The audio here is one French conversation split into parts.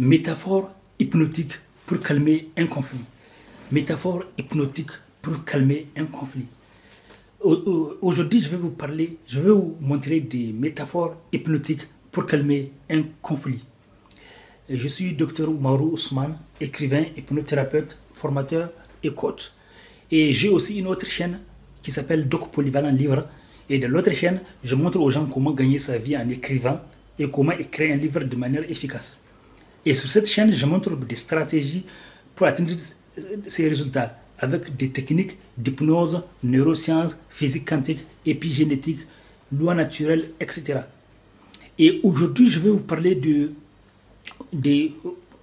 Métaphore hypnotique pour calmer un conflit. Métaphore hypnotique pour calmer un conflit. Aujourd'hui, je vais vous parler, je vais vous montrer des métaphores hypnotiques pour calmer un conflit. Je suis Dr Mauro Ousmane, écrivain, hypnothérapeute, formateur et coach. Et j'ai aussi une autre chaîne qui s'appelle Doc Polyvalent Livre. Et de l'autre chaîne, je montre aux gens comment gagner sa vie en écrivant et comment écrire un livre de manière efficace. Et sur cette chaîne, je montre des stratégies pour atteindre ces résultats avec des techniques d'hypnose, neurosciences, physique quantique, épigénétique, loi naturelle, etc. Et aujourd'hui, je vais vous parler de,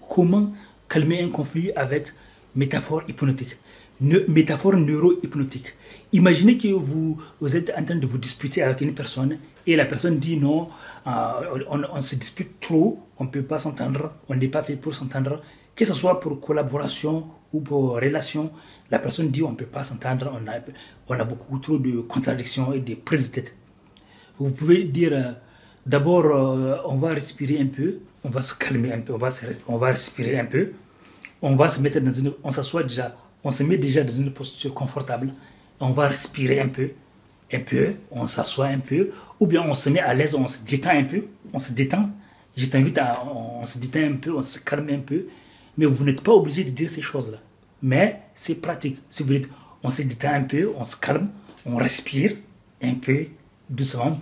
comment calmer un conflit avec métaphore hypnotique, métaphore neuro-hypnotique. Imaginez que vous êtes en train de vous disputer avec une personne et la personne dit non, euh, on, se dispute trop, on ne peut pas s'entendre, on n'est pas fait pour s'entendre, que ce soit pour collaboration ou pour relation, la personne dit on ne peut pas s'entendre, on a, beaucoup trop de contradictions et de prises de tête. Vous pouvez dire euh, d'abord euh, on va respirer un peu, on va se calmer un peu, on va, on va respirer un peu, on va se mettre dans une, on s'assoit déjà, on se met déjà dans une posture confortable, on va respirer un peu, un peu, on s'assoit un peu, ou bien on se met à l'aise, on se détend un peu, on se détend. Je t'invite à, on se détend un peu, on se calme un peu, mais vous n'êtes pas obligé de dire ces choses-là. Mais c'est pratique. Si vous dites, on se détend un peu, on se calme, on respire un peu doucement.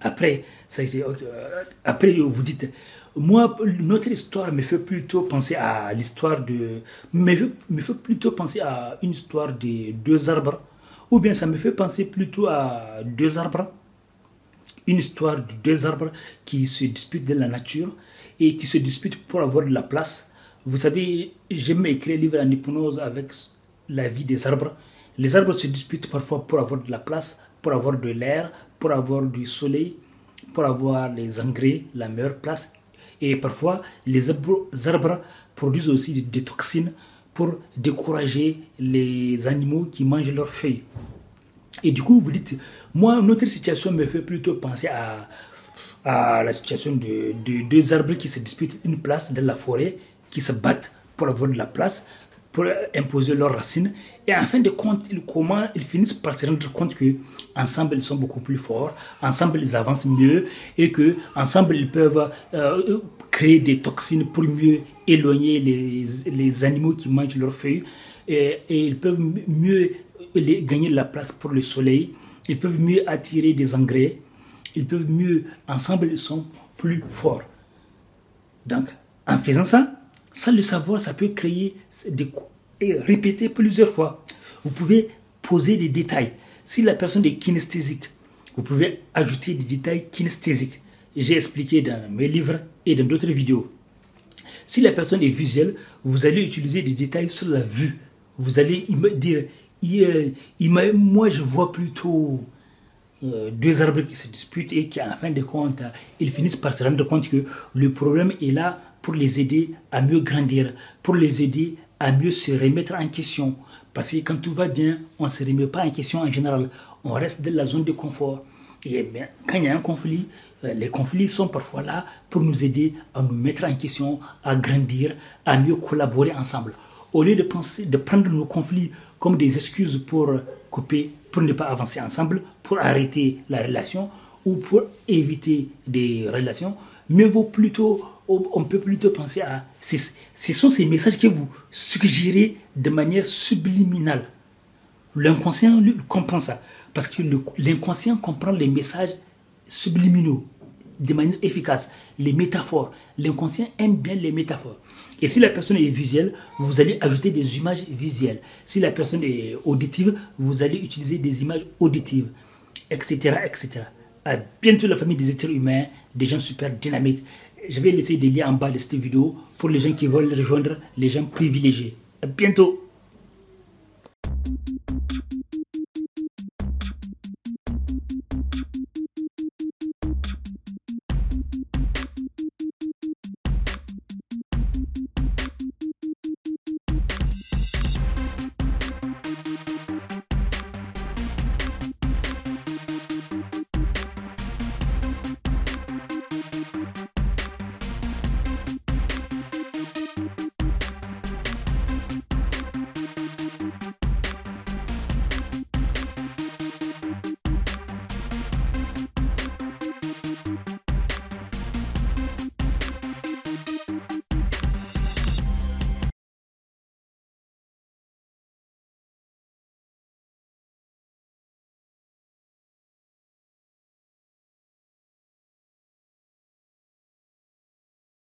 Après, ça, euh, après vous dites, moi, notre histoire me fait plutôt penser à l'histoire de. Me fait, me fait plutôt penser à une histoire de deux arbres ou bien ça me fait penser plutôt à deux arbres, une histoire de deux arbres qui se disputent dans la nature et qui se disputent pour avoir de la place. Vous savez, j'aime écrire un livre en hypnose avec la vie des arbres. Les arbres se disputent parfois pour avoir de la place, pour avoir de l'air, pour avoir du soleil, pour avoir les engrais, la meilleure place. Et parfois, les arbres, produisent aussi des toxines pour décourager les animaux qui mangent leurs feuilles. Et du coup, vous dites, moi, notre situation me fait plutôt penser à, à la situation de, deux arbres qui se disputent une place dans la forêt, qui se battent pour avoir de la place, pour imposer leurs racines. Et en fin de compte, ils, comment, ils finissent par se rendre compte que ensemble ils sont beaucoup plus forts, ensemble ils avancent mieux et que ensemble ils peuvent euh, créer des toxines pour mieux éloigner les, les animaux qui mangent leurs feuilles et, ils peuvent mieux gagner de la place pour le soleil, ils peuvent mieux attirer des engrais, ils peuvent mieux, ensemble ils sont plus forts. Donc, en faisant ça, ça le savoir, ça peut créer des répéter plusieurs fois. Vous pouvez poser des détails. Si la personne est kinesthésique, vous pouvez ajouter des détails kinesthésiques. J'ai expliqué dans mes livres et dans d'autres vidéos. Si la personne est visuelle, vous allez utiliser des détails sur la vue. Vous allez dire, moi je vois plutôt euh, deux arbres qui se disputent et qui, en fin de compte, ils finissent par se rendre compte que le problème est là pour les aider à mieux grandir, pour les aider à mieux se remettre en question. Parce que quand tout va bien, on ne se remet pas en question en général. On reste dans la zone de confort. Et bien, quand il y a un conflit, euh, les conflits sont parfois là pour nous aider à nous mettre en question, à grandir, à mieux collaborer ensemble. Au lieu de penser, de prendre nos conflits comme des excuses pour couper, pour ne pas avancer ensemble, pour arrêter la relation ou pour éviter des relations, mieux vaut plutôt, on peut plutôt penser à, ce sont ces messages que vous suggérez de manière subliminale. L'inconscient comprend ça. Parce que l'inconscient comprend les messages subliminaux de manière efficace. Les métaphores. L'inconscient aime bien les métaphores. Et si la personne est visuelle, vous allez ajouter des images visuelles. Si la personne est auditive, vous allez utiliser des images auditives, etc. etc. À bientôt la famille des êtres humains, des gens super dynamiques. Je vais laisser des liens en bas de cette vidéo pour les gens qui veulent rejoindre les gens privilégiés. À bientôt